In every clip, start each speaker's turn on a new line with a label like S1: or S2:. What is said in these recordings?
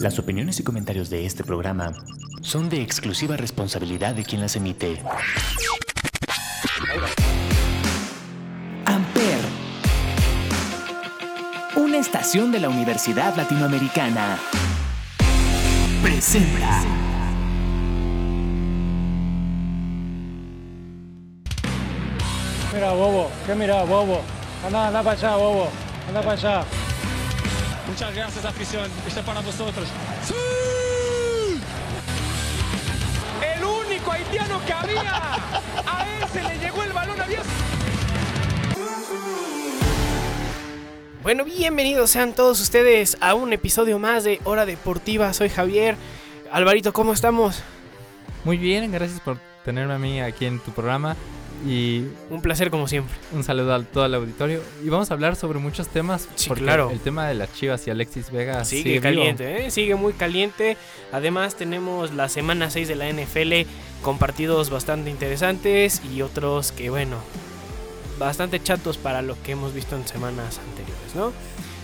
S1: Las opiniones y comentarios de este programa son de exclusiva responsabilidad de quien las emite. Amper, una estación de la Universidad Latinoamericana, presenta.
S2: Mira, bobo, ¿qué mira, bobo? Anda, anda para allá, bobo, anda para allá.
S3: Muchas gracias, afición. Esto es para vosotros.
S4: El único haitiano que había. A él se le llegó el balón a Dios.
S5: Bueno, bienvenidos sean todos ustedes a un episodio más de Hora Deportiva. Soy Javier. Alvarito, ¿cómo estamos?
S6: Muy bien, gracias por tenerme a mí aquí en tu programa y
S5: Un placer como siempre.
S6: un saludo a todo el auditorio. Y vamos a hablar sobre muchos temas.
S5: Sí,
S6: porque
S5: claro.
S6: El tema de las Chivas y Alexis Vega
S5: Sigue, caliente, ¿eh? sigue muy caliente. Además tenemos la semana 6 de la NFL con partidos bastante interesantes y otros que, bueno, bastante chatos para lo que hemos visto en semanas anteriores, ¿no?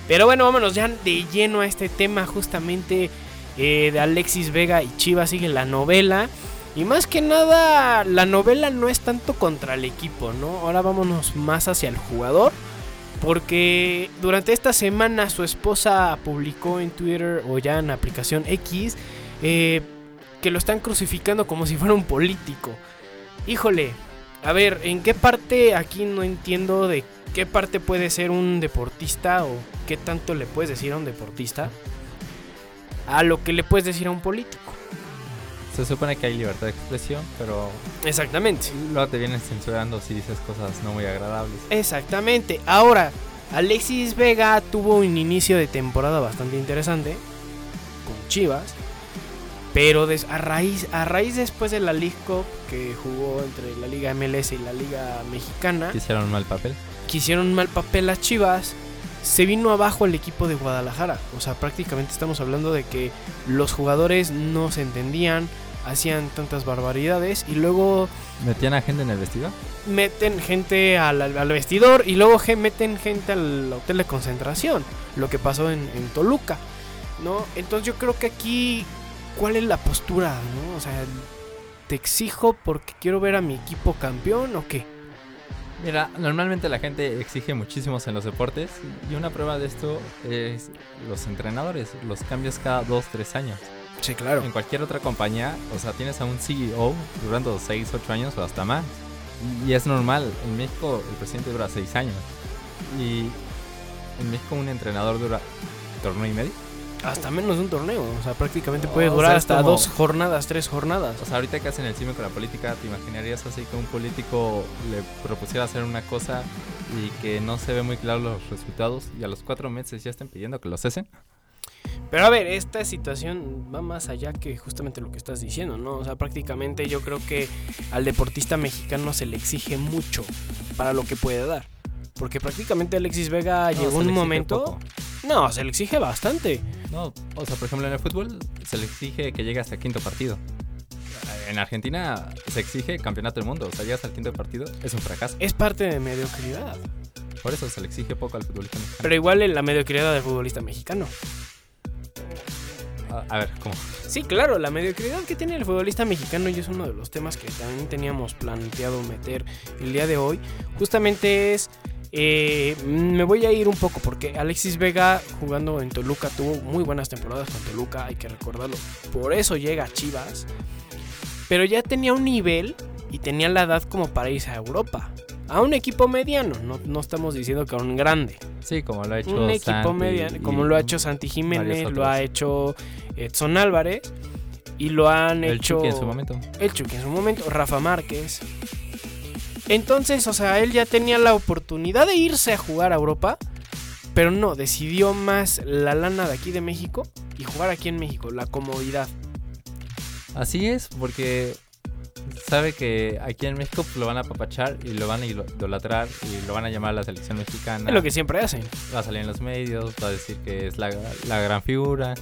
S5: Pero bueno, vámonos ya de lleno a este tema justamente eh, de Alexis Vega y Chivas sigue la novela. Y más que nada, la novela no es tanto contra el equipo, ¿no? Ahora vámonos más hacia el jugador. Porque durante esta semana su esposa publicó en Twitter o ya en aplicación X eh, que lo están crucificando como si fuera un político. Híjole, a ver, ¿en qué parte aquí no entiendo de qué parte puede ser un deportista o qué tanto le puedes decir a un deportista a lo que le puedes decir a un político?
S6: Se supone que hay libertad de expresión, pero
S5: Exactamente.
S6: luego te vienen censurando si dices cosas no muy agradables.
S5: Exactamente. Ahora, Alexis Vega tuvo un inicio de temporada bastante interesante con Chivas. Pero des- a, raíz, a raíz después de la League Cup que jugó entre la Liga MLS y la Liga Mexicana,
S6: Hicieron mal papel.
S5: que hicieron mal papel las Chivas, se vino abajo el equipo de Guadalajara. O sea, prácticamente estamos hablando de que los jugadores no se entendían, hacían tantas barbaridades y luego
S6: ¿Metían a gente en el vestido?
S5: meten gente al, al- vestidor y luego meten gente al hotel de concentración, lo que pasó en, en Toluca, ¿no? Entonces yo creo que aquí, ¿cuál es la postura, no? O sea, ¿te exijo porque quiero ver a mi equipo campeón o qué?
S6: Mira, normalmente la gente exige muchísimos en los deportes y una prueba de esto es los entrenadores, los cambios cada 2, 3 años.
S5: Sí, claro.
S6: En cualquier otra compañía, o sea, tienes a un CEO durando 6, 8 años o hasta más. Y es normal, en México el presidente dura 6 años. Y en México un entrenador dura torneo y medio.
S5: Hasta menos de un torneo, o sea, prácticamente puede
S6: O
S5: durar
S6: sea, es
S5: hasta
S6: como-
S5: dos jornadas, tres jornadas.
S6: O sea, ahorita que hacen el cine con la política, ¿te imaginarías así que un político le propusiera hacer una cosa y que no se ve muy claro los resultados y a los 4 meses ya estén pidiendo que lo cesen?
S5: Pero a ver, esta situación va más allá que justamente lo que estás diciendo, ¿no? O sea, prácticamente yo creo que al deportista mexicano se le exige mucho para lo que puede dar. Porque prácticamente Alexis Vega
S6: No,
S5: llegó un momento...
S6: poco.
S5: No, se le exige bastante.
S6: No, o sea, por ejemplo, en el fútbol se le exige que llegue hasta el quinto partido. En Argentina se exige campeonato del mundo. O sea, llegas al quinto partido, es un fracaso.
S5: Es parte de mediocridad.
S6: Por eso se le exige poco al futbolista mexicano.
S5: Pero igual en la mediocridad del futbolista mexicano.
S6: A, ver, ¿cómo?
S5: Sí, claro, la mediocridad que tiene el futbolista mexicano y es uno de los temas que también teníamos planteado meter el día de hoy. Justamente es... eh, me voy a ir un poco porque Alexis Vega jugando en Toluca tuvo muy buenas temporadas con Toluca, hay que recordarlo. Por eso llega a Chivas. Pero ya tenía un nivel y tenía la edad como para irse a Europa. A un equipo mediano, no, no estamos diciendo que a un grande.
S6: Sí, como lo ha hecho
S5: Un equipo mediano,
S6: y
S5: como lo ha hecho Santi Jiménez, lo ha hecho Edson Álvarez y lo han
S6: el
S5: hecho
S6: Chucky en su momento.
S5: el Chucky en su momento, Rafa Márquez. Entonces, o sea, él ya tenía la oportunidad de irse a jugar a Europa, pero no, decidió más la lana de aquí de México y jugar aquí en México, la comodidad.
S6: Así es, porque sabe que aquí en México lo van a apapachar y lo van a idolatrar y lo van a llamar a la selección mexicana.
S5: Es lo que siempre hacen.
S6: Va a salir en los medios, va a decir que es la, la gran figura,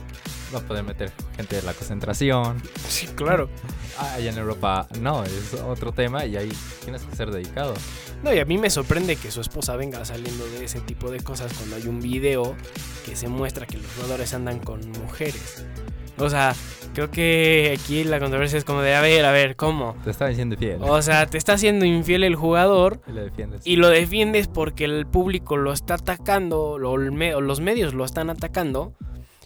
S6: va a poder meter gente de la concentración.
S5: Sí, claro.
S6: Ah, Allá en Europa no, es otro tema y ahí tienes que ser dedicado.
S5: No, y a mí me sorprende que su esposa venga saliendo de ese tipo de cosas cuando hay un video que se muestra que los jugadores andan con mujeres. O sea, creo que aquí la controversia es como de, a ver, a ver, ¿cómo?
S6: Te está diciendo fiel.
S5: O sea, te está haciendo infiel el jugador
S6: y le defiendes.
S5: y lo defiendes porque el público lo está atacando, lo- o los medios lo están atacando,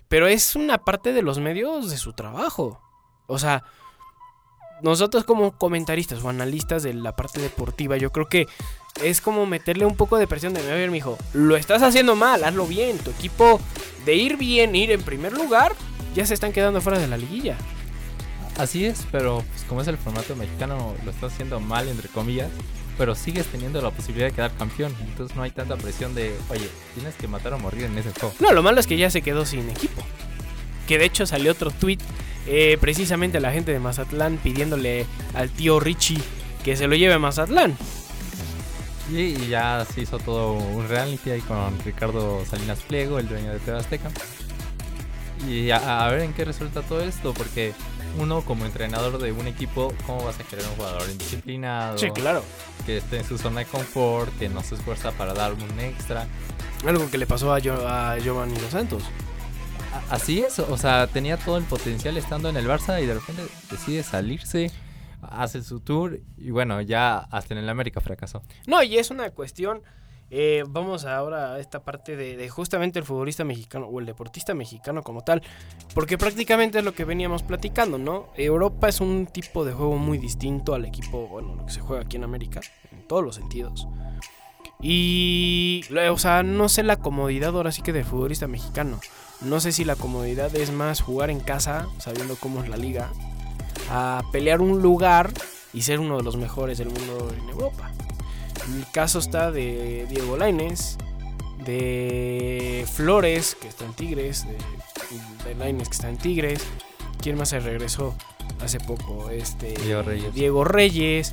S5: pero es una parte de los medios de su trabajo. O sea, nosotros como comentaristas o analistas de la parte deportiva, yo creo que es como meterle un poco de presión de, a ver, mijo, lo estás haciendo mal, hazlo bien. Tu equipo de ir bien, ir en primer lugar, ya se están quedando fuera de la liguilla.
S6: Así es, pero pues, como es el formato mexicano, lo está haciendo mal, entre comillas. Pero sigues teniendo la posibilidad de quedar campeón. Entonces no hay tanta presión de, oye, tienes que matar o morir en ese juego.
S5: No, lo malo es que ya se quedó sin equipo. Que de hecho salió otro tweet, eh, precisamente la gente de Mazatlán pidiéndole al tío Richie que se lo lleve a Mazatlán.
S6: Y, y ya se hizo todo un reality ahí con Ricardo Salinas Pliego, el dueño de TV Azteca. Y a, a ver en qué resulta todo esto, porque uno como entrenador de un equipo, ¿cómo vas a querer un jugador indisciplinado?
S5: Sí, claro.
S6: Que esté en su zona de confort, que no se esfuerza para dar un extra.
S5: Algo que le pasó a, Gio- a Giovanni Dos Santos.
S6: A- Así es, o sea, tenía todo el potencial estando en el Barça y de repente decide salirse, hace su tour y bueno, ya hasta en el América fracasó.
S5: No, y es una cuestión. Eh, vamos ahora a esta parte de, justamente el futbolista mexicano o el deportista mexicano como tal. Porque prácticamente es lo que veníamos platicando, ¿no? Europa es un tipo de juego muy distinto al equipo, bueno, que se juega aquí en América, en todos los sentidos. Y, lo- o sea, no sé la comodidad ahora sí que del futbolista mexicano. No sé si la comodidad es más jugar en casa, sabiendo cómo es la liga, a pelear un lugar y ser uno de los mejores del mundo en Europa. El caso está de Diego Laines, de Flores, que está en Tigres, de, de Lainez, que está en Tigres. ¿Quién más se regresó hace poco? Este,
S6: Diego Reyes.
S5: Diego Reyes.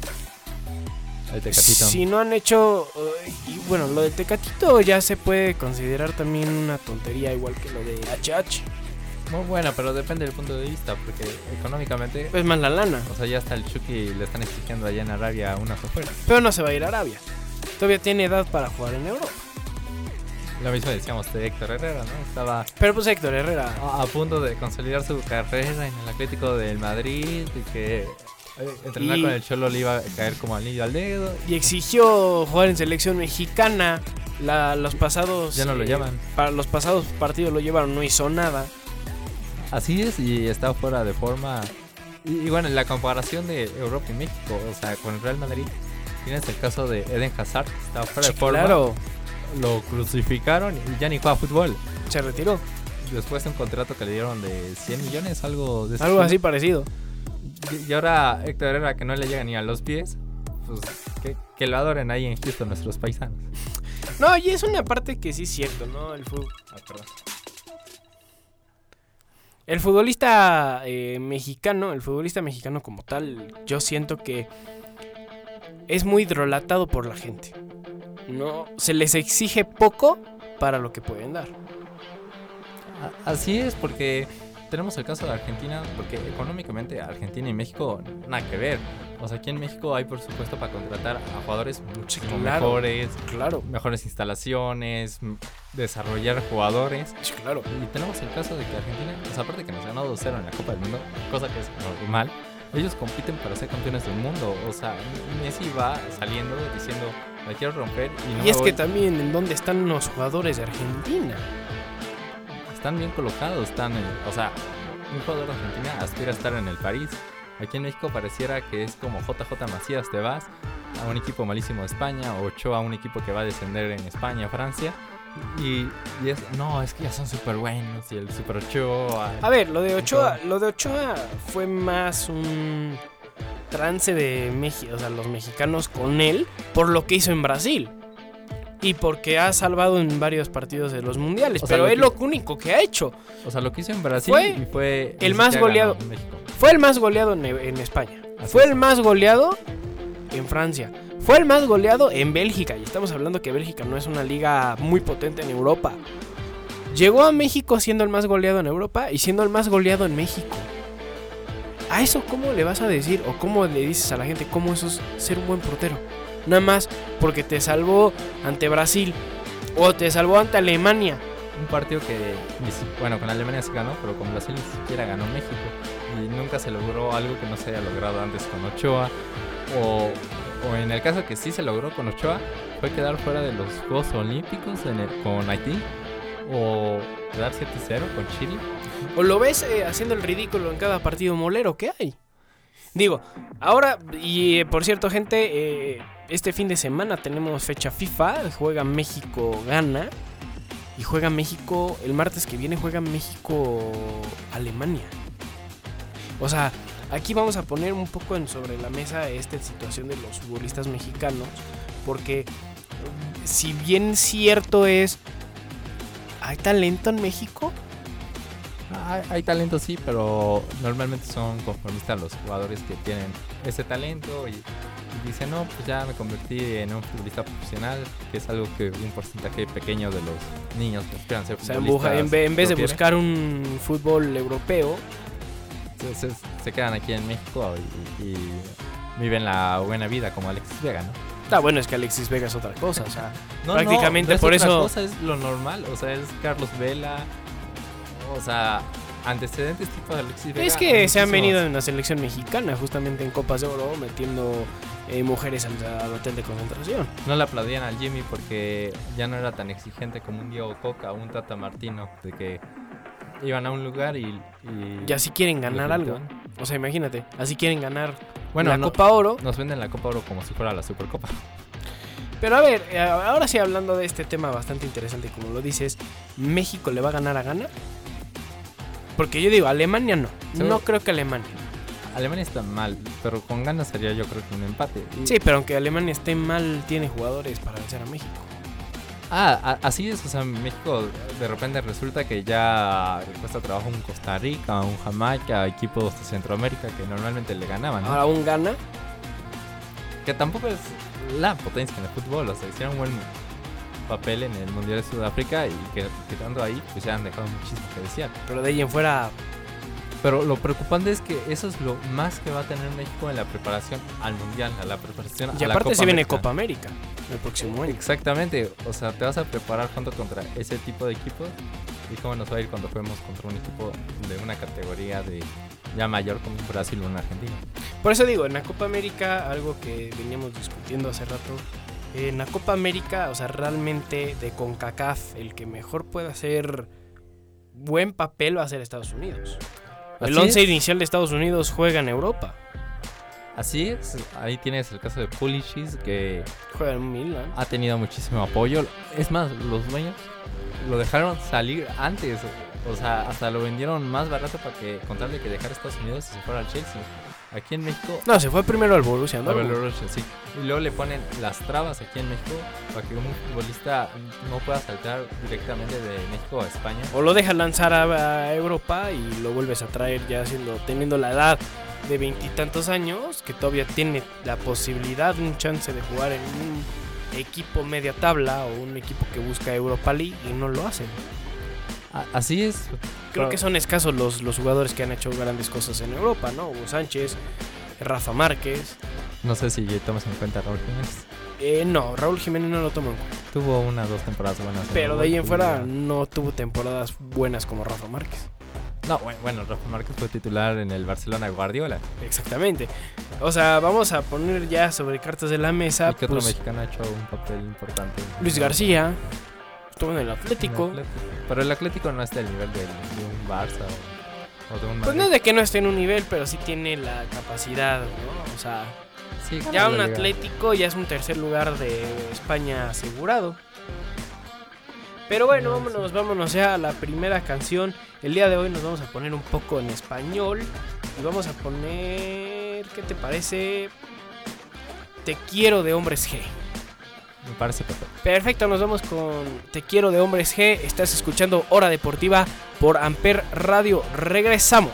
S6: El Tecatito.
S5: Si no han hecho. eh, y bueno, lo del Tecatito ya se puede considerar también una tontería, igual que lo de HH.
S6: Muy bueno, pero depende del punto de vista, porque económicamente,
S5: Es más la lana.
S6: o sea, ya hasta el Chucky le están exigiendo allá en Arabia unas ofertas.
S5: Pero no se va a ir a Arabia. Todavía tiene edad para jugar en Europa.
S6: Lo mismo decíamos de Héctor Herrera, ¿no? Estaba
S5: Pero pues Héctor Herrera.
S6: a, a punto de consolidar su carrera en el Atlético del Madrid y que eh, entrenar
S5: Y-
S6: con el Cholo le iba a caer como anillo al dedo.
S5: y exigió jugar en selección mexicana. La- los pasados.
S6: Ya no lo llaman.
S5: Para los pasados partidos lo llevaron, no hizo nada.
S6: Así es, y está fuera de forma. Y, y bueno, en la comparación de Europa y México, o sea, con el Real Madrid, tienes el caso de Eden Hazard, está fuera de forma.
S5: claro,
S6: Lo crucificaron y ya ni juega fútbol.
S5: se retiró.
S6: Después de un contrato que le dieron de 100 millones, algo de
S5: Algo así parecido.
S6: Y, y ahora Héctor Herrera, que no le llega ni a los pies, pues que, que lo adoren ahí en Houston nuestros paisanos.
S5: No, y es una parte que sí es cierto, ¿no? El fútbol.
S6: Ah, perdón.
S5: El futbolista eh, mexicano, el futbolista mexicano como tal, yo siento que es muy hidrolatado por la gente. No, se les exige poco para lo que pueden dar.
S6: Así es, porque tenemos el caso de Argentina, porque económicamente Argentina y México nada que ver. O sea, aquí en México hay presupuesto para contratar a jugadores muchísimo
S5: claro.
S6: mejores,
S5: Claro,
S6: mejores instalaciones, desarrollar jugadores.
S5: sí, claro.
S6: Y tenemos el caso de que Argentina, pues aparte que nos ganó 2-0 en la Copa del Mundo, cosa que es normal, ellos compiten para ser campeones del mundo. O sea, Messi va saliendo diciendo, la quiero romper y no
S5: Y es
S6: voy".
S5: que también en dónde están los jugadores de Argentina.
S6: Están bien colocados, están en- o sea, un jugador de Argentina aspira a estar en el París. Aquí en México pareciera que es como JJ Macías, te vas a un equipo malísimo de España, o Ochoa a un equipo que va a descender en España, Francia. Y, y es, no, es que ya son súper buenos y el Super Ochoa.
S5: A ver, lo de Ochoa, lo de Ochoa fue más un trance de México, o sea, los mexicanos con él por lo que hizo en Brasil. Y porque ha salvado en varios partidos de los mundiales.
S6: O sea,
S5: pero
S6: lo
S5: es
S6: que-
S5: lo único que ha hecho.
S6: O sea, lo que hizo en Brasil
S5: Fue
S6: y fue
S5: el más goleado.
S6: en.
S5: Fue el más goleado en, en España.
S6: Así
S5: Fue
S6: es.
S5: el más goleado en Francia. Fue el más goleado en Bélgica. Y estamos hablando que Bélgica no es una liga muy potente en Europa. Llegó a México siendo el más goleado en Europa y siendo el más goleado en México. ¿A eso cómo le vas a decir o cómo le dices a la gente cómo eso es ser un buen portero? Nada más porque te salvó ante Brasil o te salvó ante Alemania.
S6: Un partido que, bueno, con Alemania se ganó, pero con Brasil ni siquiera ganó México. Y nunca se logró algo que no se haya logrado antes con Ochoa. O, o en el caso que sí se logró con Ochoa, fue quedar fuera de los Juegos Olímpicos en el- con Haití. O quedar 7-0 con Chile.
S5: O lo ves eh, haciendo el ridículo en cada partido molero que hay. Digo, ahora, y eh, por cierto, gente, eh, este fin de semana tenemos fecha FIFA. Juega México-Gana. Y juega México, el martes que viene juega México-Alemania. O sea, aquí vamos a poner un poco sobre la mesa esta situación de los futbolistas mexicanos. Porque si bien cierto es, ¿hay talento en México?
S6: Hay, hay talento sí, pero normalmente son conformistas los jugadores que tienen ese talento y, y dicen, no, pues ya me convertí en un futbolista profesional, que es algo que un porcentaje pequeño de los niños esperan ser
S5: O sea,
S6: futbolistas.
S5: en, ve- en vez de buscar un fútbol europeo,
S6: Entonces se quedan aquí en México y, y viven la buena vida como Alexis Vega, ¿no?
S5: está bueno es que Alexis Vega es otra cosa. O sea,
S6: No,
S5: Prácticamente
S6: no, es
S5: por
S6: otra
S5: eso-
S6: cosa, es lo normal, o sea, es Carlos Vela, o sea, antecedentes tipo de Alexis Vega.
S5: es que se han venido en la selección mexicana, justamente en Copas de Oro, metiendo eh, mujeres al, al hotel de concentración.
S6: No le aplaudían al Jimmy porque ya no era tan exigente como un Diego Coca o un Tata Martino, de que iban a un lugar y... y
S5: Y así quieren ganar algo. O sea, imagínate, así quieren ganar
S6: Bueno,
S5: la
S6: no-
S5: Copa Oro.
S6: nos venden la Copa Oro como si fuera la Supercopa.
S5: Pero a ver, eh, ahora sí hablando de este tema bastante interesante, como lo dices, ¿México le va a ganar a Ghana? Porque yo digo, Alemania no. No creo que Alemania.
S6: Alemania está mal, pero con ganas sería yo creo que un empate. Y-
S5: Sí, pero aunque Alemania esté mal, tiene jugadores para vencer a México.
S6: Ah, a- así es, o sea, México de repente resulta que ya le cuesta trabajo un Costa Rica, un Jamaica, equipos de Centroamérica que normalmente le ganaban, ¿no?
S5: Ahora un gana.
S6: Que tampoco es la potencia en el fútbol, o sea, hicieron un buen papel en el Mundial de Sudáfrica y que ahí, pues ya han dejado muchísimo que desear.
S5: Pero de ahí en fuera,
S6: Pero lo preocupante es que eso es lo más que va a tener México en la preparación al Mundial, a la preparación
S5: y
S6: a la
S5: aparte se viene. Copa América el próximo año.
S6: Exactamente, o sea, te vas a preparar junto contra ese tipo de equipos y cómo nos va a ir cuando juguemos contra un equipo de una categoría de ya mayor como Brasil o una Argentina.
S5: Por eso digo, en la Copa América, algo que veníamos discutiendo hace rato, en la Copa América, o sea, realmente de CONCACAF, el que mejor puede hacer buen papel va a ser Estados Unidos. El
S6: Así
S5: 11
S6: es.
S5: inicial de Estados Unidos juega en Europa.
S6: Así es, ahí tienes el caso de Pulisic que
S5: Juega en Milan.
S6: ha tenido muchísimo apoyo. Es más, los dueños lo dejaron salir antes, o sea, hasta lo vendieron más barato para que contarle que dejara Estados Unidos y se fuera al Chelsea. Aquí en México
S5: No, se fue primero al Borussia
S6: A
S5: Dortmund.
S6: Belarusia, sí. Y luego le ponen las trabas aquí en México para que un futbolista no pueda saltar directamente de México a España.
S5: O lo dejas lanzar a, a Europa y lo vuelves a traer ya siendo, teniendo la edad de veintitantos años, que todavía tiene la posibilidad, un chance de jugar en un equipo media tabla o un equipo que busca Europa League y no lo hacen.
S6: Así es.
S5: Creo
S6: Pero-
S5: que son escasos los, los jugadores que han hecho grandes cosas en Europa, ¿no? Hugo Sánchez, Rafa Márquez.
S6: No sé si tomas en cuenta a Raúl Jiménez.
S5: Eh, no, Raúl Jiménez no lo tomo en cuenta.
S6: Tuvo una o dos temporadas buenas. en
S5: Pero de ahí en fuera no tuvo temporadas buenas como Rafa Márquez.
S6: No, bueno, bueno, Rafa Márquez fue titular en el Barcelona Guardiola.
S5: Exactamente. O sea, vamos a poner ya sobre cartas de la mesa.
S6: ¿Y qué otro
S5: pues,
S6: mexicano ha hecho un papel importante?
S5: Luis García. Estuvo en el
S6: En el
S5: Atlético.
S6: Pero el Atlético no está al nivel de, de un Barça o, o de un
S5: Pues no es de que no esté en un nivel, pero sí tiene la capacidad, ¿no? O sea,
S6: Sí,
S5: ya un. Atlético ya es un tercer lugar de España asegurado. Pero bueno,
S6: No,
S5: vámonos, vámonos ya a la primera canción. El día de hoy nos vamos a poner un poco en español. Y vamos a poner. ¿Qué te parece? Te quiero de hombres G.
S6: Me parece perfecto.
S5: Perfecto, nos vamos con Te quiero de hombres G. Estás escuchando Hora Deportiva por Amper Radio. Regresamos.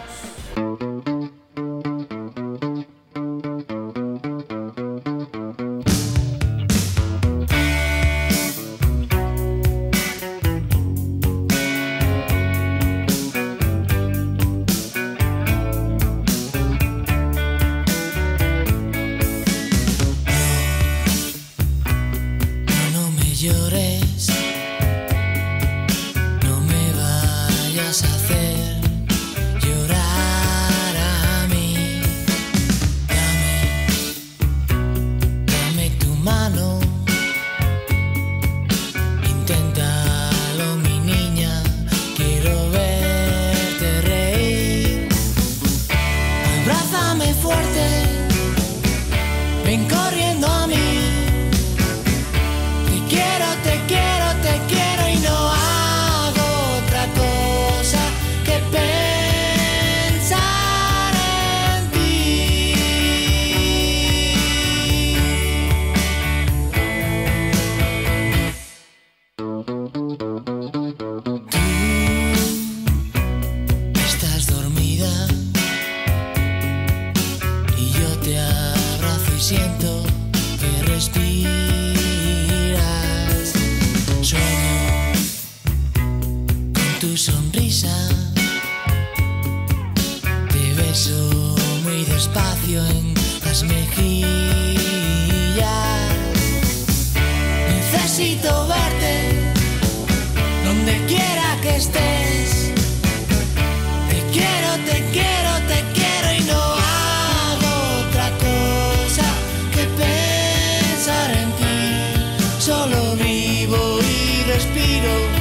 S1: needle.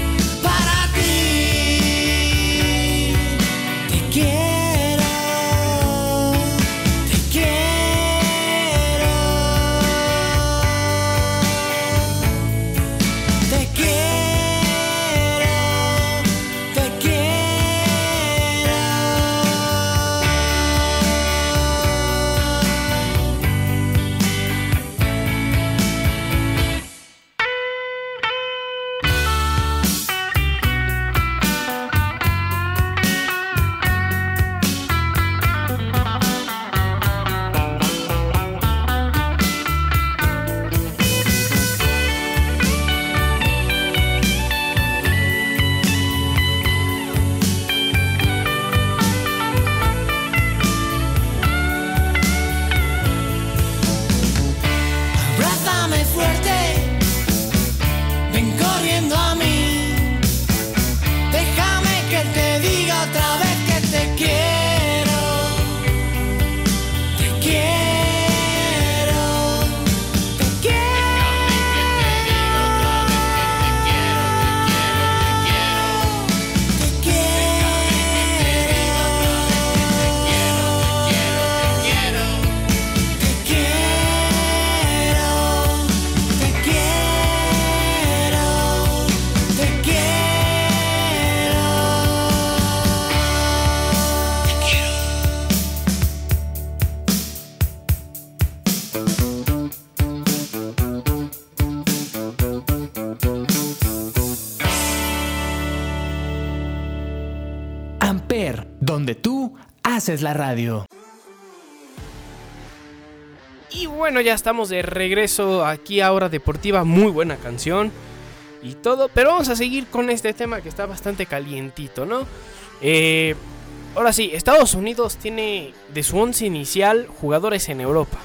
S1: Haces la radio.
S5: Y bueno, ya estamos de regreso aquí a Hora Deportiva. Muy buena canción y todo. Pero vamos a seguir con este tema que está bastante calientito, ¿no? Eh, ahora sí, Estados Unidos tiene de su once inicial jugadores en Europa.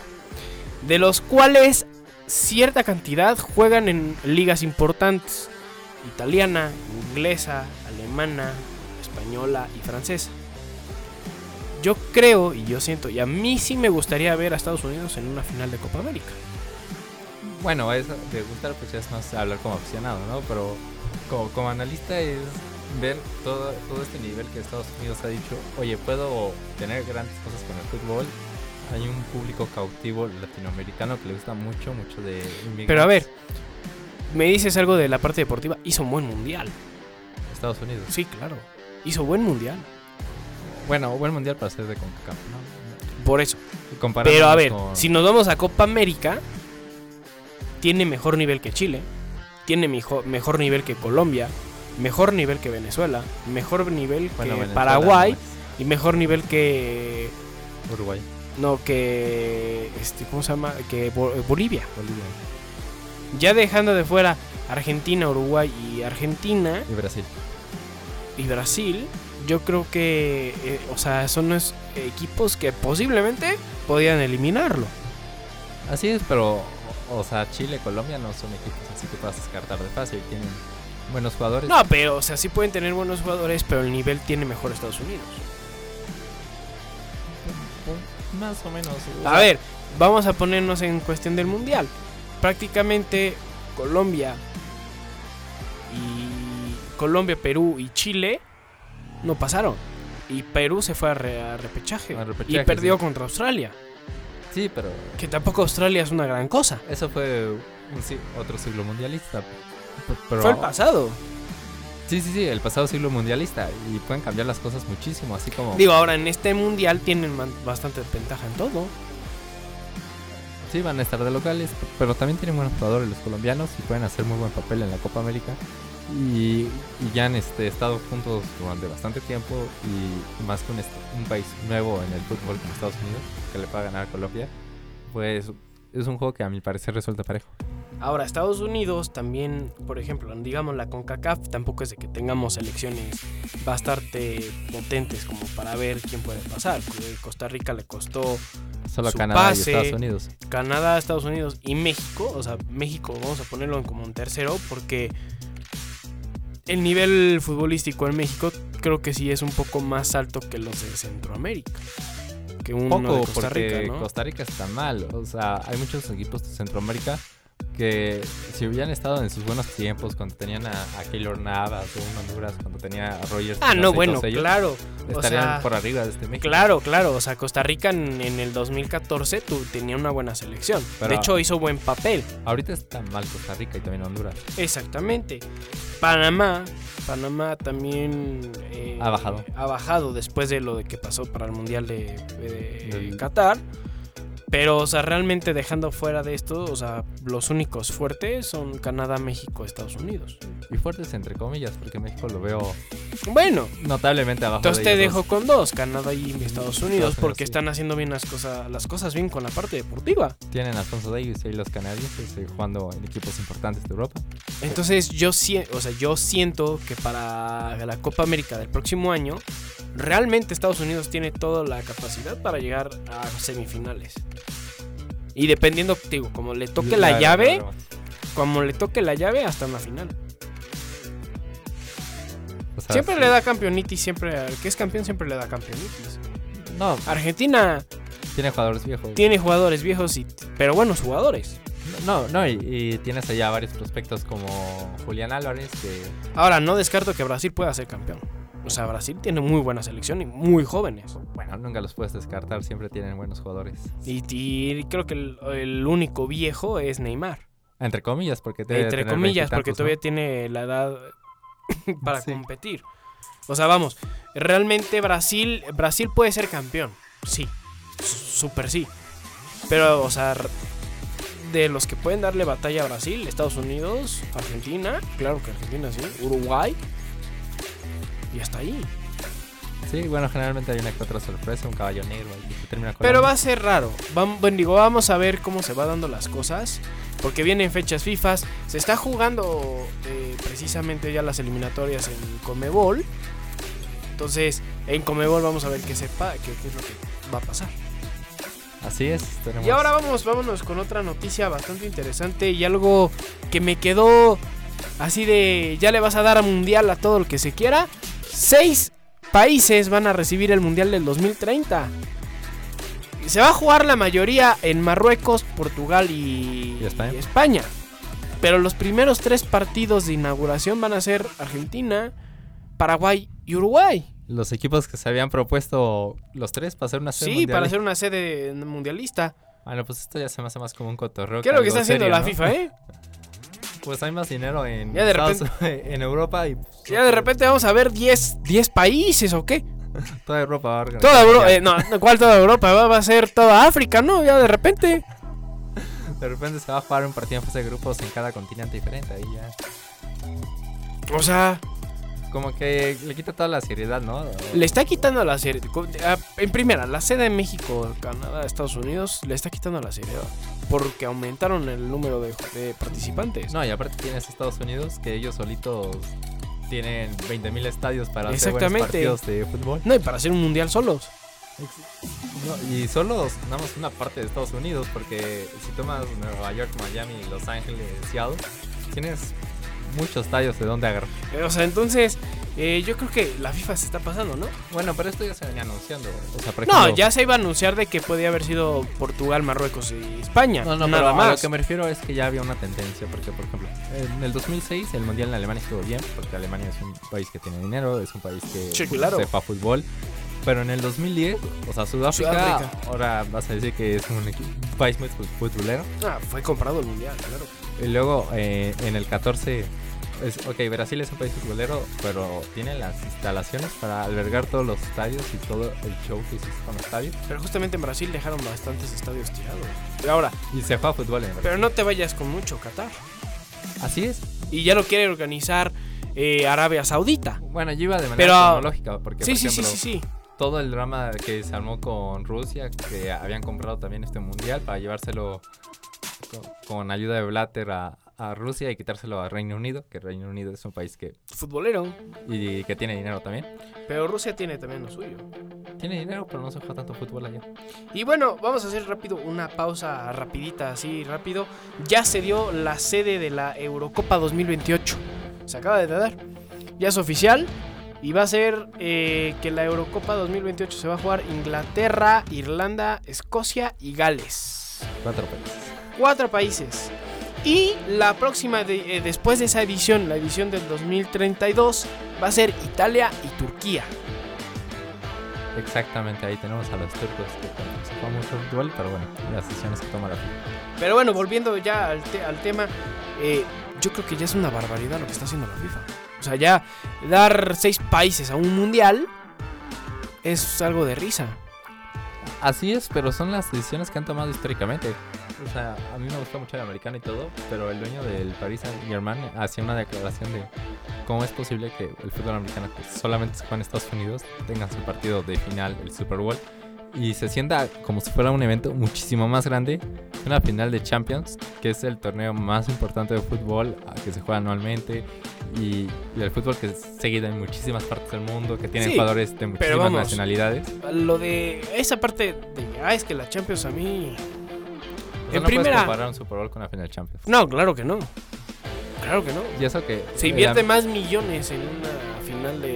S5: De los cuales cierta cantidad juegan en ligas importantes. Italiana, inglesa, alemana, española y francesa. Yo creo y yo siento, y a mí sí me gustaría ver a Estados Unidos en una final de Copa América.
S6: Bueno, eso de gustar pues ya es más hablar como aficionado, ¿no? Pero como, como analista es ver todo, todo este nivel que Estados Unidos ha dicho, oye, puedo tener grandes cosas con el fútbol. Hay un público cautivo latinoamericano que le gusta mucho, mucho de inmigrantes.
S5: Pero a ver, me dices algo de la parte deportiva, hizo un buen mundial.
S6: Estados Unidos.
S5: Sí, claro, hizo buen mundial.
S6: Bueno, buen mundial para ser de CONCACAF, ¿no?
S5: Por eso. Pero a ver,
S6: con-
S5: si nos vamos a Copa América, tiene mejor nivel que Chile, tiene mejor nivel que Colombia, mejor nivel que Venezuela, mejor nivel que Paraguay
S6: no
S5: y mejor nivel que
S6: Uruguay,
S5: no que este cómo se llama que Bo- Bolivia.
S6: Bolivia
S5: Ya dejando de fuera Argentina, Uruguay y Argentina
S6: y Brasil.
S5: y Brasil, yo creo que eh, o sea, son los equipos que posiblemente podían eliminarlo.
S6: Así es, pero, o sea, Chile, Colombia no son equipos así que puedas descartar de fácil. Tienen buenos jugadores.
S5: No, pero o sea, sí pueden tener buenos jugadores, pero el nivel tiene mejor Estados Unidos.
S6: Más o menos. o
S5: A ver, vamos a ponernos en cuestión del mundial. Prácticamente Colombia y Colombia, Perú y Chile no pasaron. Y Perú se fue a, re- a repechaje.
S6: A repechaje,
S5: y perdió
S6: sí.
S5: contra Australia.
S6: Sí, pero
S5: Que tampoco Australia es una gran cosa.
S6: eso fue un si- otro siglo mundialista. Pero,
S5: Fue el pasado.
S6: Sí, sí, sí, el pasado siglo mundialista. Y pueden cambiar las cosas muchísimo, así como...
S5: Digo, ahora en este mundial tienen bastante ventaja en todo.
S6: Sí, van a estar de locales, pero también tienen buenos jugadores los colombianos y pueden hacer muy buen papel en la Copa América. Y, y ya han este, estado juntos durante bastante tiempo y más que un, est- un país nuevo en el fútbol como Estados Unidos, que le pueda ganar a Colombia, pues es un juego que a mi parecer resulta parejo.
S5: Ahora, Estados Unidos también, por ejemplo, digamos la CONCACAF, tampoco es de que tengamos selecciones bastante potentes como para ver quién puede pasar. Costa Rica le costó
S6: Solo
S5: Su
S6: Canadá
S5: pase.
S6: y Estados Unidos.
S5: Canadá, Estados Unidos y México. O sea, México vamos a ponerlo como un tercero porque el nivel futbolístico en México creo que sí es un poco más alto que los de Centroamérica. Que uno
S6: Poco,
S5: de Costa Rica, ¿no?
S6: Costa Rica está mal. O sea, hay muchos equipos de Centroamérica que si hubieran estado en sus buenos tiempos, cuando tenían a, a Keylor Navas o un Honduras, cuando tenía a Rogers.
S5: Ah, no, bueno,
S6: ellos,
S5: claro. O
S6: Estarían
S5: sea,
S6: por arriba de este México.
S5: Claro, claro. O sea, Costa Rica en, en el 2014 tu- tenía una buena selección.
S6: Pero-
S5: de hecho, hizo buen papel.
S6: Ahorita está mal Costa Rica y también Honduras.
S5: Exactamente. Panamá, Panamá también eh,
S6: Ha bajado.
S5: Ha bajado después de lo de que pasó para el Mundial de, de Qatar. Pero, o sea, realmente dejando fuera de esto, o sea, los únicos fuertes son Canadá, México, Estados Unidos.
S6: Y fuertes entre comillas, porque México lo veo
S5: Bueno,
S6: notablemente abajo
S5: entonces
S6: de
S5: te dejo
S6: dos.
S5: con dos, Canadá y Estados Unidos, porque
S6: sí.
S5: están haciendo bien las cosas, las cosas bien con la parte deportiva.
S6: Tienen a Alfonso Davis y los canadienses eh, jugando en equipos importantes de Europa.
S5: Entonces yo, sie- o sea, yo siento que para la Copa América del próximo año, realmente Estados Unidos tiene toda la capacidad para llegar a semifinales. Y dependiendo, digo, como le toque la llave, como le toque la llave hasta una final.
S6: O sea,
S5: siempre
S6: sí.
S5: le da campeonitis, siempre al que es campeón siempre le da campeonitis.
S6: No,
S5: Argentina
S6: tiene jugadores viejos.
S5: tiene jugadores viejos y pero buenos jugadores.
S6: No, no, y, y tienes allá varios prospectos como Julián Álvarez, que
S5: Ahora no descarto que Brasil pueda ser campeón. O sea, Brasil tiene muy buena selección y muy jóvenes.
S6: bueno, nunca los puedes descartar, siempre tienen buenos jugadores.
S5: Y, y creo que el, el único viejo es Neymar.
S6: Entre comillas, porque debe
S5: Entre comillas, porque todavía tiene la edad para
S6: Sí.
S5: competir. O sea, vamos, realmente Brasil, Brasil puede ser campeón. Sí, súper sí. Pero, o sea, de los que pueden darle batalla a Brasil, Estados Unidos, Argentina, claro que Argentina sí, Uruguay. Y hasta ahí.
S6: Sí, bueno, generalmente hay una que otra sorpresa, un caballo negro ahí que
S5: Pero va a ser raro. Vam- bueno, digo, vamos a ver cómo se va dando las cosas. Porque vienen fechas FIFA. Se está jugando eh, precisamente ya las eliminatorias en Comebol. Entonces, en Comebol vamos a ver qué sepa, qué, qué es lo que va a pasar.
S6: Así es, tenemos...
S5: Y ahora vamos, vámonos con otra noticia bastante interesante y algo que me quedó así de ya le vas a dar a mundial a todo el que se quiera. Seis países van a recibir el mundial del 2030. Se va a jugar la mayoría en Marruecos, Portugal y, ¿Y España? Pero los primeros tres partidos de inauguración van a ser Argentina, Paraguay y Uruguay.
S6: Los equipos que se habían propuesto los tres para hacer una sede
S5: Sí,
S6: mundial.
S5: para ser una sede mundialista.
S6: Bueno, pues esto ya se me hace más como un cotorreo.
S5: ¿Qué es lo que
S6: algo
S5: está haciendo la. FIFA, eh?
S6: Pues hay más dinero en,
S5: Ya de
S6: Estados- en Europa y... pues,
S5: Ya de repente vamos a ver 10, 10 países o qué.
S6: Toda Europa va a organizar
S5: Toda Europa, eh, no, ¿cuál toda Europa? Va, va a ser toda África, ¿no? Ya de repente.
S6: De repente se va a jugar un partido en fase de grupos en cada continente diferente. Ahí ya.
S5: O sea,
S6: Como que le quita toda la seriedad, ¿no?
S5: le está quitando la serie. En primera, la sede de México, Canadá, Estados Unidos, le está quitando la seriedad. Porque aumentaron el número de, de participantes.
S6: No, y aparte tienes Estados Unidos que ellos solitos tienen 20.000 estadios para hacer buenos partidos de fútbol.
S5: No, y para hacer un mundial solos.
S6: No, y solo nada más una parte de Estados Unidos, porque si tomas Nueva York, Miami, Los Ángeles, Seattle, tienes muchos estadios de donde agarrar.
S5: O sea, entonces, eh, yo creo que la FIFA se está pasando, ¿no?
S6: Bueno, pero esto ya se venía anunciando. O sea, por
S5: No, ya se iba a anunciar de que podía haber sido Portugal, Marruecos y España.
S6: No, no,
S5: nada
S6: pero a
S5: más.
S6: lo que me refiero es que ya había una tendencia, porque por ejemplo, en el 2006 el Mundial en Alemania estuvo bien, porque Alemania es un país que tiene dinero, es un país que
S5: Sí, claro.
S6: sepa fútbol. Pero en el 2010, o sea, Sudáfrica,
S5: Sudáfrica.
S6: ahora vas a decir que es un, país muy fut- futbolero.
S5: Ah, fue comprado el mundial, claro.
S6: Y luego eh, en el 14, es, ok, Brasil es un país futbolero, pero tiene las instalaciones para albergar todos los estadios y todo el show que hiciste con los estadios.
S5: Pero justamente en Brasil dejaron bastantes estadios tirados. Y ahora,
S6: Y se juega fútbol en Brasil.
S5: pero no te vayas con mucho, Qatar.
S6: Así es.
S5: Y ya lo quiere organizar eh, Arabia Saudita.
S6: Bueno, yo iba de manera
S5: Pero-
S6: cronológica, porque
S5: Sí,
S6: por
S5: sí, sí,
S6: ejemplo,
S5: sí, sí.
S6: Todo el drama que se armó con Rusia, que habían comprado también este mundial para llevárselo con, con ayuda de Blatter a, a Rusia y quitárselo a Reino Unido, que Reino Unido es un país que
S5: Futbolero.
S6: y que tiene dinero también.
S5: Pero Rusia tiene también lo suyo.
S6: Tiene dinero, pero no se juega tanto fútbol allá.
S5: Y bueno, vamos a hacer rápido una pausa rapidita, así rápido. Ya se dio la sede de la Eurocopa 2028. Se acaba de dar. Ya es oficial. Y va a ser eh, que la Eurocopa 2028 se va a jugar Inglaterra, Irlanda, Escocia y Gales.
S6: Cuatro países.
S5: Cuatro países. Y la próxima, de- eh, después de esa edición, la edición del 2032, va a ser Italia y Turquía.
S6: Exactamente, ahí tenemos a los turcos que se juega mucho fútbol, pero bueno, las decisiones que toma la FIFA.
S5: Pero bueno, volviendo ya al, te- al tema, eh, yo creo que ya es una barbaridad lo que está haciendo la FIFA. O sea, ya dar seis países a un mundial es algo de risa.
S6: Así es, pero son las decisiones que han tomado históricamente. O sea, a mí me gusta mucho el americano y todo, pero el dueño del Paris Saint Germain hacía una declaración de cómo es posible que el fútbol americano, que solamente se juega en Estados Unidos, tenga su partido de final, el Super Bowl, y se sienta como si fuera un evento muchísimo más grande una final de Champions, que es el torneo más importante de fútbol que se juega anualmente, y, y el fútbol que es seguido en muchísimas partes del mundo, que tiene
S5: Sí,
S6: jugadores de muchísimas
S5: vamos.
S6: nacionalidades.
S5: Lo de esa parte de, ah, es que la Champions a mí...
S6: O sea,
S5: En
S6: no puedes
S5: primera-
S6: comparar un Super Bowl con una final de Champions.
S5: No, claro que no. Claro que no.
S6: Y eso que...
S5: Se invierte más millones en una final de,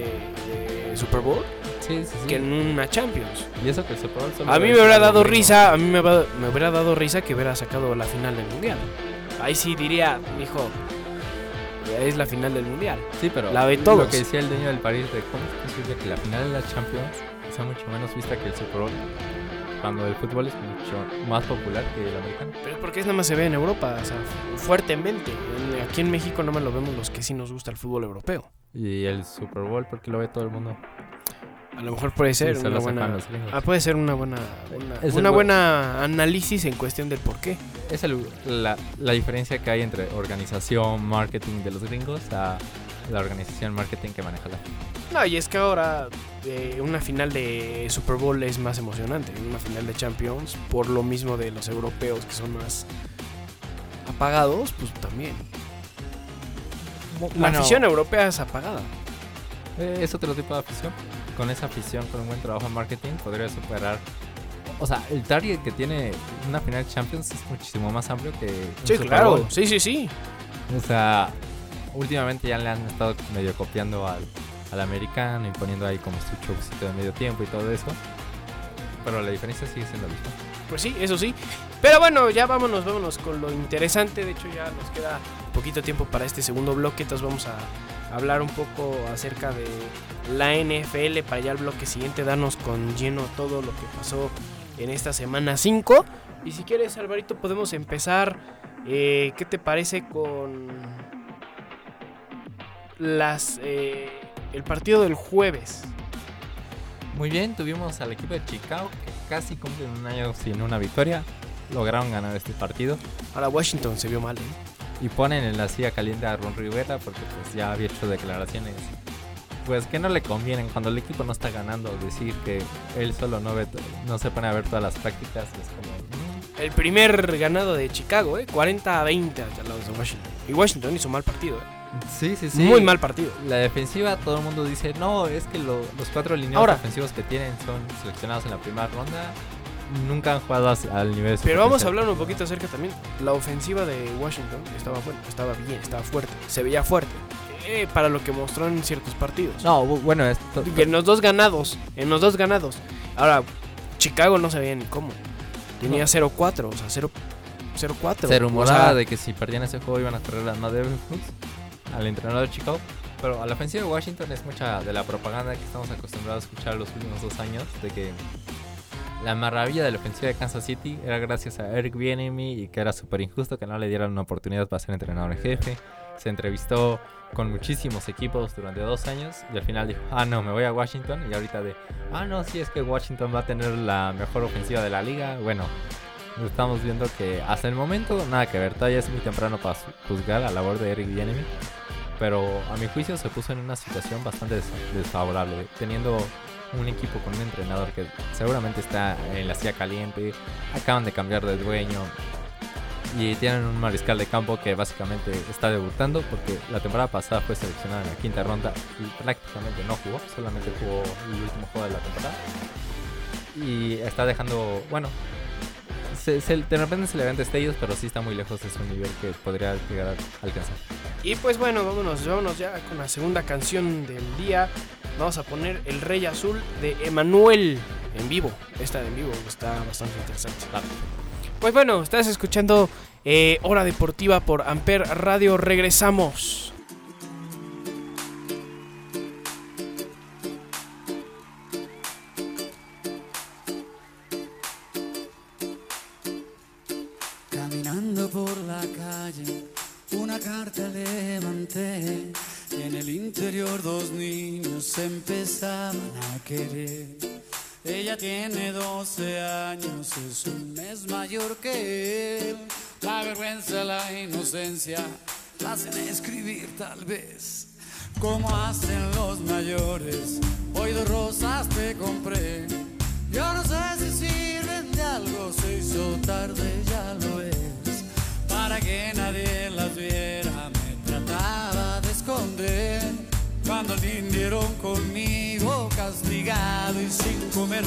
S5: de Super Bowl
S6: Sí, sí, sí.
S5: que en una Champions.
S6: Y eso que solo
S5: A mí me hubiera
S6: lo
S5: dado risa, a mí me, va- me hubiera dado risa que hubiera sacado la final del mundial. Ahí sí diría, mijo, es la final del mundial.
S6: Sí, pero
S5: La ve
S6: lo
S5: todos.
S6: que decía el dueño del París de cómo es posible que la final de la Champions sea mucho menos vista que el Super Bowl. Cuando el fútbol es mucho más popular que el americano.
S5: Pero es porque es nada más se ve en Europa, o sea, fu- fuertemente. En- aquí en México nada más lo vemos los que sí nos gusta el fútbol europeo.
S6: Y el Super Bowl, porque lo ve todo el mundo.
S5: A lo mejor puede ser
S6: Sí,
S5: una buena... Ah, puede ser una buena, una, buena análisis en cuestión del por qué.
S6: Es el- la, la diferencia que hay entre organización, marketing de los gringos a la organización marketing que maneja la.
S5: No, y es que ahora eh, una final de Super Bowl es más emocionante. Una final de Champions, por lo mismo de los europeos que son más apagados, pues también. La afición europea es apagada.
S6: Eh, Es otro tipo de afición. Con esa afición, con un buen trabajo en marketing, podría superar. O sea, el target que tiene una final de Champions es muchísimo más amplio que.
S5: Sí,
S6: Super
S5: claro.
S6: Bowl.
S5: Sí, sí, sí.
S6: O sea, últimamente ya le han estado medio copiando al, al americano y poniendo ahí como su showcito de medio tiempo y todo eso. Pero la diferencia sigue siendo la misma.
S5: Pues sí, eso sí. Pero bueno, ya vámonos, vámonos con lo interesante. De hecho, ya nos queda poquito tiempo para este segundo bloque. Entonces vamos a hablar un poco acerca de la NFL para ya el bloque siguiente darnos con lleno todo lo que pasó en esta semana 5. Y si quieres, Alvarito, podemos empezar. eh, ¿Qué te parece con las eh, el partido del jueves?
S6: Muy bien, tuvimos al equipo de Chicago que casi cumplen un año sin una victoria. Lograron ganar este partido.
S5: Ahora Washington se vio mal, ¿eh?
S6: Y ponen en la silla caliente a Ron Rivera porque pues ya había hecho declaraciones pues que no le convienen cuando el equipo no está ganando decir que él solo no ve no se pone a ver todas las prácticas es como mm,
S5: El primer ganado de Chicago, ¿eh? 40 a 20 a los de Washington. Y Washington hizo mal partido, ¿eh?
S6: sí sí sí
S5: Muy mal partido.
S6: la defensiva todo el mundo dice no es que lo- los cuatro lineados
S5: Ahora.
S6: ofensivos que tienen son seleccionados en la primera ronda nunca han jugado al nivel
S5: Pero vamos a hablar un poquito acerca también. La ofensiva de Washington estaba buena, estaba bien, estaba fuerte, se veía fuerte. eh, para lo que mostró en ciertos partidos.
S6: no bu- bueno esto
S5: Y en los dos ganados, en los dos ganados. Ahora, Chicago no sabía ni cómo. Tenía 0-4, o sea, 0 0-4.
S6: Se
S5: O
S6: rumoraba
S5: sea,
S6: de que si perdían ese juego iban a correr las Madden al entrenador de Chicago. Pero a la ofensiva de Washington es mucha de la propaganda que estamos acostumbrados a escuchar los últimos dos años. De que la maravilla de la ofensiva de Kansas City era gracias a Eric Bieniemy y que era súper injusto que no le dieran una oportunidad para ser entrenador en jefe. Se entrevistó con muchísimos equipos durante dos años y al final dijo, ah no, me voy a Washington. Y ahorita de, ah no, sí es que Washington va a tener la mejor ofensiva de la liga. Bueno, Estamos viendo que hasta el momento nada que ver, todavía es muy temprano para juzgar la labor de Eric Bieniemy, pero a mi juicio se puso en una situación bastante des- desfavorable, teniendo un equipo con un entrenador que seguramente está en la silla caliente, acaban de cambiar de dueño Y tienen un mariscal de campo que básicamente está debutando porque la temporada pasada fue seleccionada en la quinta ronda y prácticamente no jugó, solamente jugó el último juego de la temporada. Y está dejando, bueno, se, se- de repente se le ven destellos, pero sí está muy lejos de su nivel que podría llegar a alcanzar.
S5: Y pues bueno, vámonos, vámonos ya con la segunda canción del día. Vamos a poner El Rey Azul de Emanuel en vivo. Esta en vivo está bastante interesante. Pues bueno, estás escuchando eh, Hora Deportiva por Amper Radio. Regresamos.
S7: Tiene 12 años, es un mes mayor que él. La vergüenza, la inocencia, la hacen escribir tal vez. Como hacen los mayores, hoy dos rosas te compré. Yo no sé si sirven de algo, se hizo tarde, ya lo es. Para que nadie las viera, me trataba de esconder. Cuando al fin dieron conmigo, y sin comer.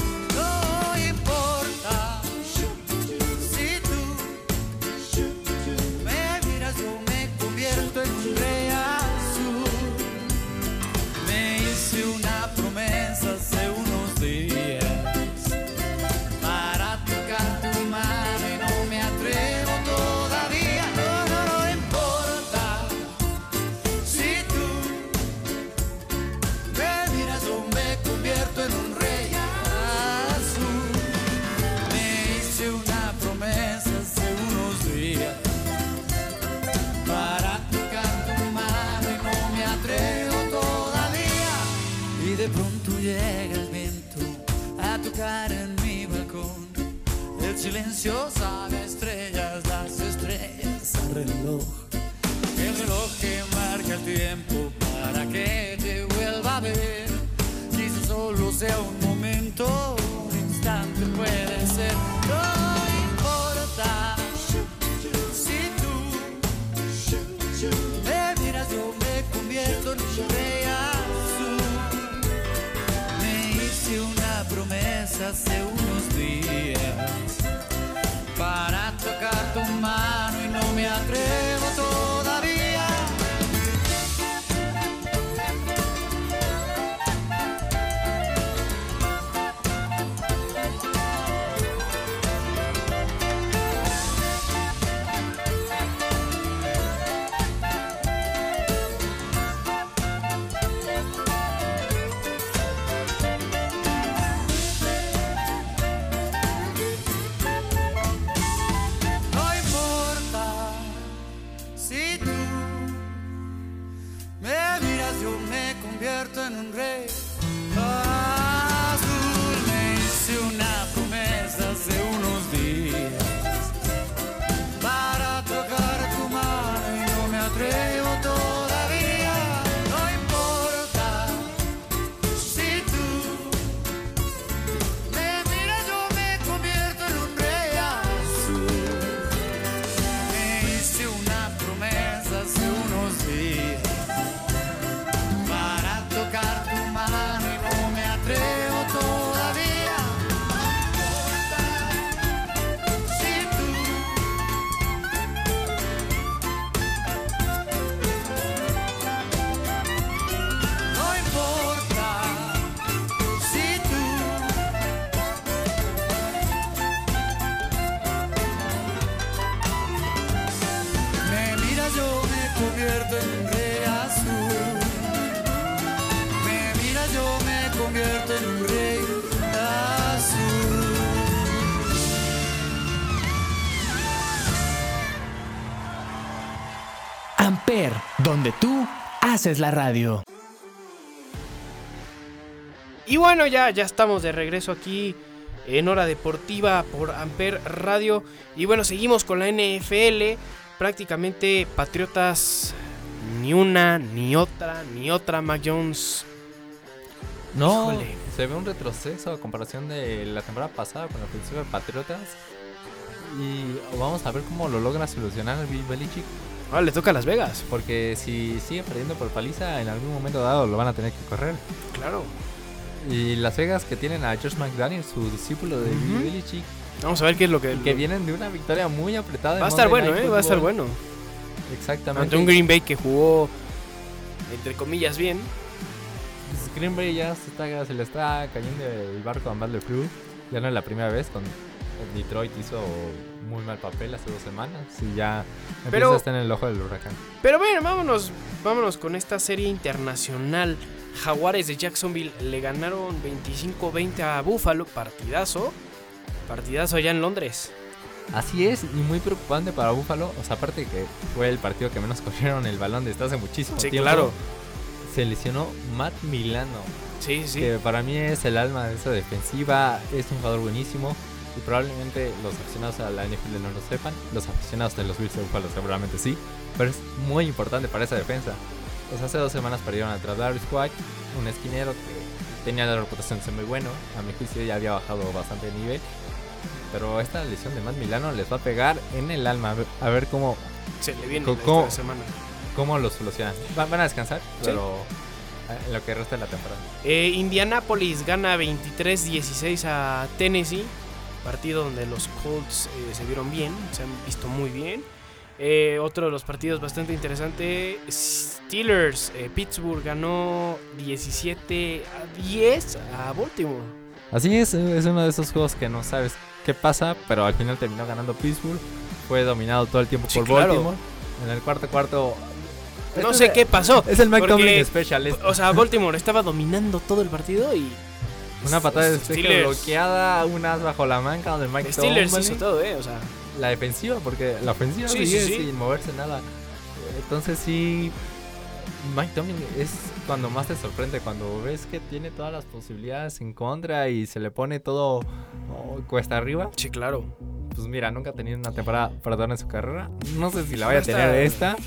S1: Haces la radio.
S5: Y bueno, ya, ya estamos de regreso aquí en Hora Deportiva por Amper Radio. Y bueno, seguimos con la NFL. Prácticamente Patriotas ni una, ni otra, ni otra. Mac Jones.
S6: No,
S5: Híjole.
S6: se ve un retroceso a comparación de la temporada pasada con la ofensiva de Patriotas. Y vamos a ver cómo lo logra solucionar el Bill Belichick.
S5: Ahora le toca a Las Vegas.
S6: Porque si sigue perdiendo por paliza, en algún momento dado lo van a tener que correr.
S5: Claro.
S6: Y Las Vegas que tienen a Josh McDaniel, su discípulo de. Belichick,
S5: Vamos a ver qué es lo que.
S6: que vienen de una victoria muy apretada.
S5: Va a estar bueno,
S6: Night
S5: ¿eh? Va a estar bueno.
S6: Exactamente.
S5: Ante un Green Bay que jugó, entre comillas, bien.
S6: Pues Green Bay ya se, está, se le está cayendo el barco a Matt LeFleur. Ya no es la primera vez. Con Detroit hizo muy mal papel hace dos semanas. Y ya empieza
S5: Pero-
S6: a estar en el ojo del huracán.
S5: Pero bueno, vámonos, vámonos con esta serie internacional. Jaguares de Jacksonville le ganaron 25-20 a Buffalo. Partidazo. Partidazo allá en Londres.
S6: Así es, y muy preocupante para Buffalo. O sea, aparte que fue el partido que menos corrieron el balón desde hace muchísimo
S5: Sí,
S6: tiempo.
S5: claro.
S6: Se lesionó Matt Milano.
S5: Sí, sí.
S6: que para mí es el alma de esa defensiva, es un jugador buenísimo y probablemente los aficionados a la NFL no lo sepan, los aficionados de los Bills de Buffalo seguramente sí, pero es muy importante para esa defensa. Pues hace dos semanas perdieron a Travis White, un esquinero que tenía la reputación de ser muy bueno, a mi juicio ya había bajado bastante de nivel, pero esta lesión de Matt Milano les va a pegar en el alma, a ver, cómo,
S5: Se le viene
S6: ¿Cómo-
S5: esta
S6: cómo?
S5: semana.
S6: cómo lo solucionan. Van, a descansar, pero eh, en lo que resta de la temporada.
S5: Eh, Indianapolis gana 23-16 a Tennessee. Partido donde los Colts eh, se vieron bien, se han visto muy bien. Eh, otro de los partidos bastante interesante, Steelers, eh, Pittsburgh ganó 17 a 10 a Baltimore.
S6: Así es, es uno de esos juegos que no sabes qué pasa, pero al final terminó ganando Pittsburgh. Fue dominado todo el tiempo
S5: Sí,
S6: por
S5: claro.
S6: Baltimore. En el cuarto cuarto.
S5: No
S6: Este
S5: sé qué pasó.
S6: Es el Mike Tomlin Special. este.
S5: O sea, Baltimore estaba dominando todo el partido y
S6: Una patada de despeje bloqueada, un as bajo la manca del Mike
S5: Steelers hizo todo, ¿eh? O sea,
S6: La defensiva, porque la ofensiva
S5: Sí,
S6: sigue
S5: sí, sí.
S6: sin moverse nada. Entonces sí, Mike Tomlin es cuando más te sorprende, cuando ves que tiene todas las posibilidades en contra y se le pone todo oh, cuesta arriba.
S5: sí, claro.
S6: Pues mira, nunca ha tenido una temporada perdón en su carrera. No sé si la vaya a tener esta,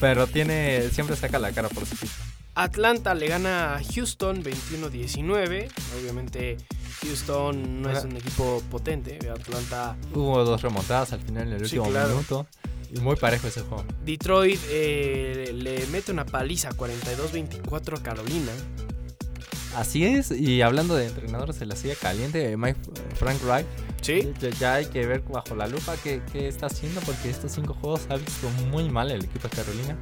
S6: pero tiene siempre saca la cara por su equipo.
S5: Atlanta le gana a Houston 21-19. Obviamente Houston no es un equipo potente. Atlanta,
S6: Hubo dos remontadas al final en el
S5: Sí,
S6: último
S5: claro.
S6: minuto. Muy parejo ese juego.
S5: Detroit eh, le mete una paliza 42-24 a Carolina.
S6: Así es, y hablando de entrenadores, se la sigue caliente Mike Frank Wright.
S5: Sí,
S6: Ya, ya hay que ver bajo la lupa qué, qué está haciendo porque estos cinco juegos ha visto muy mal el equipo de Carolina.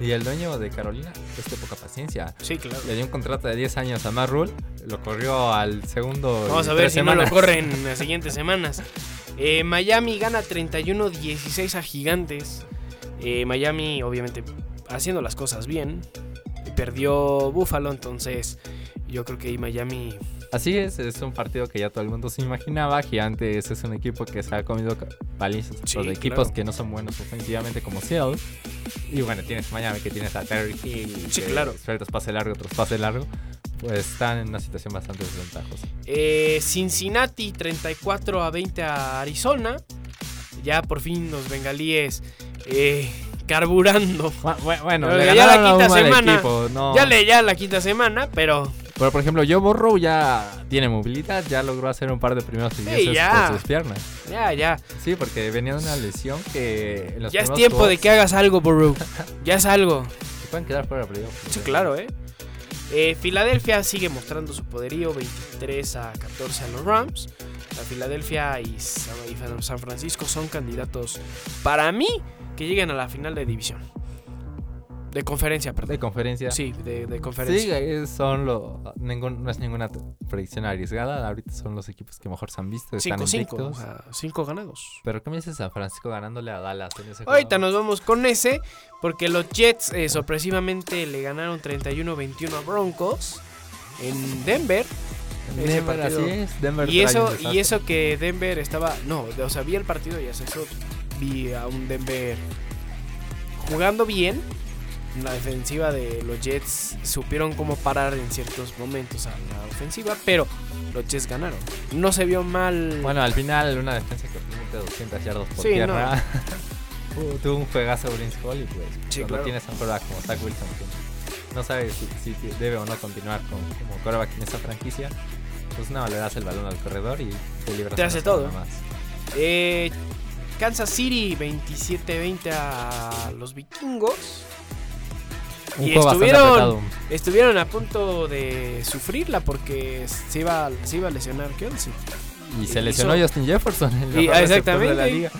S6: Y el dueño de Carolina es de poca paciencia.
S5: sí, claro.
S6: Le dio un contrato de 10 años a Matt Rule, lo corrió al segundo.
S5: Vamos a ver si no lo corren en las siguientes semanas. Eh, Miami gana 31-16 a Gigantes. Eh, Miami, obviamente, haciendo las cosas bien. Perdió Buffalo, entonces yo creo que ahí Miami
S6: Así es, es un partido que ya todo el mundo se imaginaba. Gigantes es un equipo que se ha comido palizas
S5: Sí,
S6: por equipos
S5: claro.
S6: que no son buenos ofensivamente como Seattle. Y bueno, tienes Miami que tienes a Terry Hill.
S5: Sí,
S6: que
S5: claro.
S6: Sueltas pase largo, otros pase largo. Pues están en una situación bastante desventajosa.
S5: Eh, Cincinnati 34 a 20 a Arizona. Ya por fin los bengalíes eh, carburando.
S6: Bu- Bueno,
S5: Pero
S6: le
S5: ya la quinta semana.
S6: equipo, no.
S5: Ya le ya la quinta semana, pero
S6: Pero por ejemplo, Joe Burrow ya tiene movilidad, ya logró hacer un par de primeros
S5: ya.
S6: por sus piernas.
S5: ya, ya.
S6: Sí, porque venía de una lesión que en los
S5: Ya es tiempo de que hagas algo, Burrow. Ya es algo.
S6: se pueden quedar fuera de playoff.
S5: Sí, claro, ¿eh? Eh, Filadelfia sigue mostrando su poderío 23 a 14 a los Rams. La Filadelfia y San Francisco son candidatos para mí que lleguen a la final de división. De conferencia,
S6: De
S5: perdón.
S6: conferencia.
S5: Sí, de, de
S6: Sí,
S5: conferencia.
S6: eh, son lo, ningún- no es ninguna predicción arriesgada. Ahorita son los equipos que mejor se han visto. Están
S5: 5-5,
S6: invictos.
S5: o sea, 5 ganados.
S6: Pero ¿qué me dices San Francisco ganándole a Dallas en ese juego?
S5: Ahorita nos vamos con ese, porque los Jets eh, sorpresivamente le ganaron 31-21 a Broncos en Denver.
S6: Denver, así es. Denver
S5: Y eso, y eso que Denver estaba. No, o sea, vi el partido y eso vi a un Denver jugando bien. La defensiva de los Jets supieron cómo parar en ciertos momentos a la ofensiva, pero los Jets ganaron. No se vio mal.
S6: Bueno, al final una defensa que permite 200 yardas por
S5: Sí,
S6: tierra. Uh, Tuvo un juegazo Brince Hall y pues
S5: Sí,
S6: cuando
S5: claro.
S6: tienes a un quarterback como Zach Wilson que no sabe si, si debe o no continuar con, como quarterback en esta franquicia, pues no, le das el balón al corredor y te libras
S5: Te hace todo.
S6: Más.
S5: Eh, Kansas City 27-20 a los vikingos.
S6: Un
S5: Y
S6: juego bastante
S5: estuvieron, estuvieron a punto de sufrirla porque se iba, se iba a lesionar Kelsey.
S6: Y se
S5: hizo-
S6: lesionó Justin Jefferson. El
S5: Y-
S6: receptor de la
S5: exactamente.
S6: liga.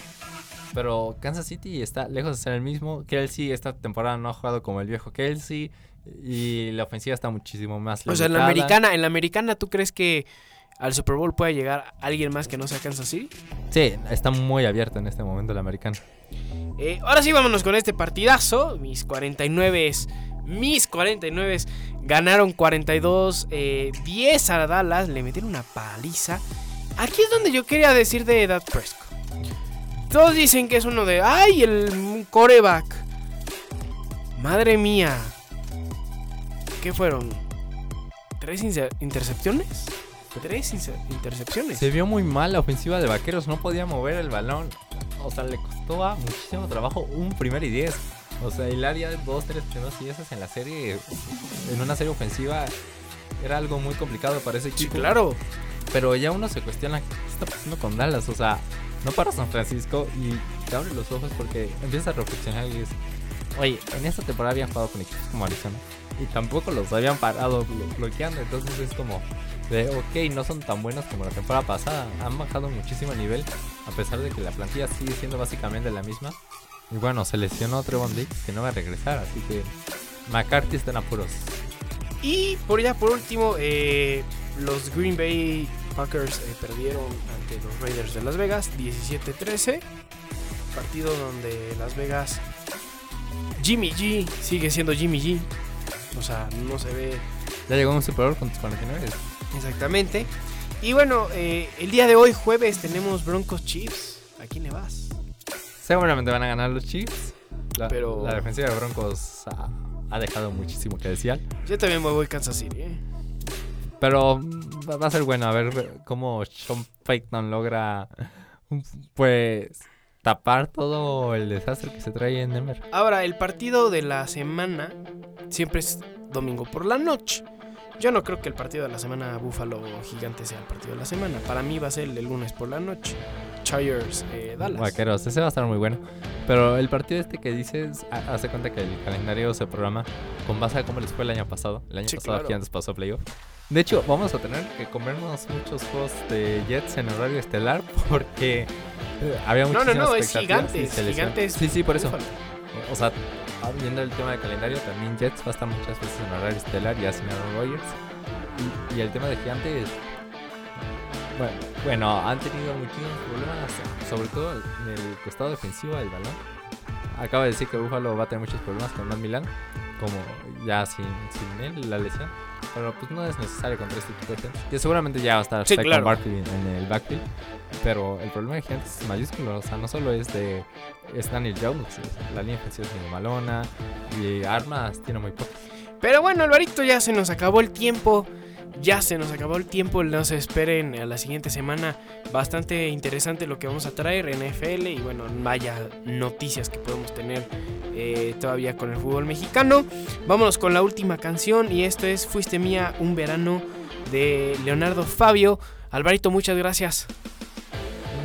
S6: Pero Kansas City está lejos de ser el mismo. Kelsey esta temporada no ha jugado como el viejo Kelsey. Y la ofensiva está muchísimo más
S5: O sea, en la
S6: limitada.
S5: americana, en la americana, ¿tú crees que al Super Bowl puede llegar alguien más que no sea Kansas City?
S6: Sí, está muy abierto en este momento el americano.
S5: Eh, ahora sí, vámonos con este partidazo. Mis 49, mis 49 ganaron 42, eh, 10 a Dallas. Le metieron una paliza. Aquí es donde yo quería decir de Dak Prescott. Todos dicen que es uno de, ay, el coreback. Madre mía. ¿Qué fueron? ¿Tres intercepciones? Tres intercepciones.
S6: Se vio muy mal la ofensiva de Vaqueros, no podía mover el balón. O sea, le costó muchísimo trabajo un primer y diez. O sea, hilar ya dos, tres primeros y dieces en la serie, en una serie ofensiva, era algo muy complicado para ese
S5: Sí,
S6: equipo.
S5: claro.
S6: Pero ya uno se cuestiona qué está pasando con Dallas. O sea, no para San Francisco y te abre los ojos porque empiezas a reflexionar y dices, oye, en esta temporada habían jugado con equipos como Arizona y tampoco los habían parado blo- bloqueando. Entonces es como de, ok, no son tan buenos como la temporada pasada. Han bajado muchísimo el nivel a pesar de que la plantilla sigue siendo básicamente la misma. Y bueno, se lesionó Trevon Diggs que no va a regresar, así que McCarthy está en apuros.
S5: Y por ya por último, eh, los Green Bay Packers eh, perdieron ante los Raiders de Las Vegas 17-13. Partido donde Las Vegas Jimmy G sigue siendo Jimmy G. O sea, no se ve
S6: Ya llegó un Super Bowl con tus 49.
S5: exactamente. Y bueno, eh, el día de hoy, jueves, tenemos Broncos Chiefs. ¿A quién le vas?
S6: Seguramente van a ganar los Chiefs. La,
S5: Pero-
S6: la defensiva de Broncos ha, ha dejado muchísimo que desear.
S5: Yo también me voy Kansas City. ¿eh?
S6: Pero mm, va a ser bueno a ver cómo Sean Payton logra pues tapar todo el desastre que se trae en Denver.
S5: Ahora, el partido de la semana siempre es domingo por la noche. Yo no creo que el partido de la semana Buffalo Gigante sea el partido de la semana. Para mí va a ser el lunes por la noche. Chargers eh, Dallas.
S6: Vaqueros, ese va a estar muy bueno. Pero el partido este que dices, ha- hace cuenta que el calendario se programa con base a cómo les fue el año pasado. El año
S5: Sí,
S6: pasado
S5: claro.
S6: Gigantes pasó playoff. De hecho, vamos a tener que comernos muchos juegos de Jets en horario estelar porque eh, había
S5: No, no,
S6: muchísimas
S5: no, es
S6: se lesionó.
S5: Gigantes.
S6: Sí, sí, por eso.
S5: Búfalo.
S6: O sea, viendo el tema de calendario, también Jets va a estar muchas veces en horario estelar, ya sin Aaron Rodgers. Y, y el tema de Gigantes, bueno, bueno, han tenido muchísimos problemas, sobre todo en el costado defensivo del balón. Acaba de decir que Buffalo va a tener muchos problemas con Matt Milán, como ya sin, sin él, la lesión. Pero pues no es necesario contra este equipo de Giants. Que seguramente ya va a estar
S5: Sí, claro.
S6: Barkley en el backfield. Pero el problema de Gigantes es mayúsculo. O sea, no solo es de es Daniel Jones. La línea ofensiva es medio malona. Y armas tiene muy poco.
S5: Pero bueno, Alvarito, ya se nos acabó el tiempo. Ya se nos acabó el tiempo. No se esperen a la siguiente semana. Bastante interesante lo que vamos a traer en NFL. Y bueno, vaya noticias que podemos tener eh, todavía con el fútbol mexicano. Vámonos con la última canción. Y esto es Fuiste Mía un verano de Leonardo Fabio. Alvarito, muchas gracias.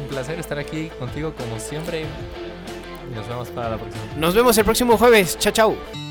S6: Un placer estar aquí contigo como siempre. Nos vemos para la próxima.
S5: Nos vemos el próximo jueves. Chao, chao.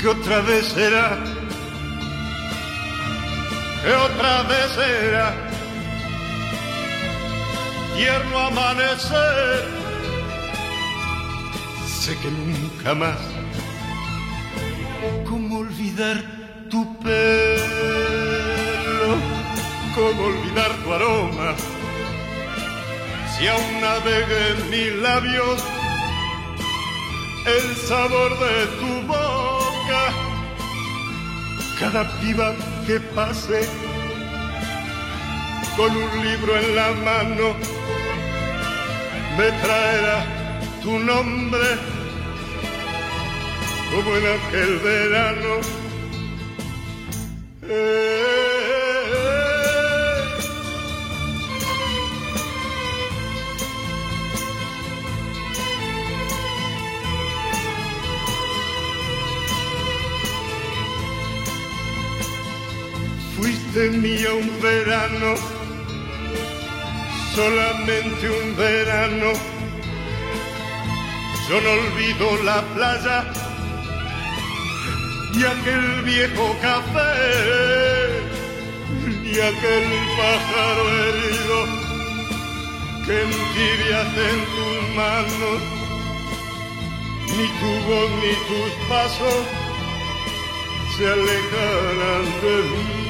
S8: que otra vez será, que otra vez será, tierno amanecer, sé que nunca más, cómo olvidar tu pelo, cómo olvidar tu aroma, si aún navega en mis labios el sabor de tu Cada piba que pase con un libro en la mano me traerá tu nombre como en aquel verano. Eh, fuiste mía un verano, solamente un verano. Yo no olvido la playa y aquel viejo café y aquel pájaro herido que entibias en tus manos. Ni tu voz ni tus pasos se alejarán de mí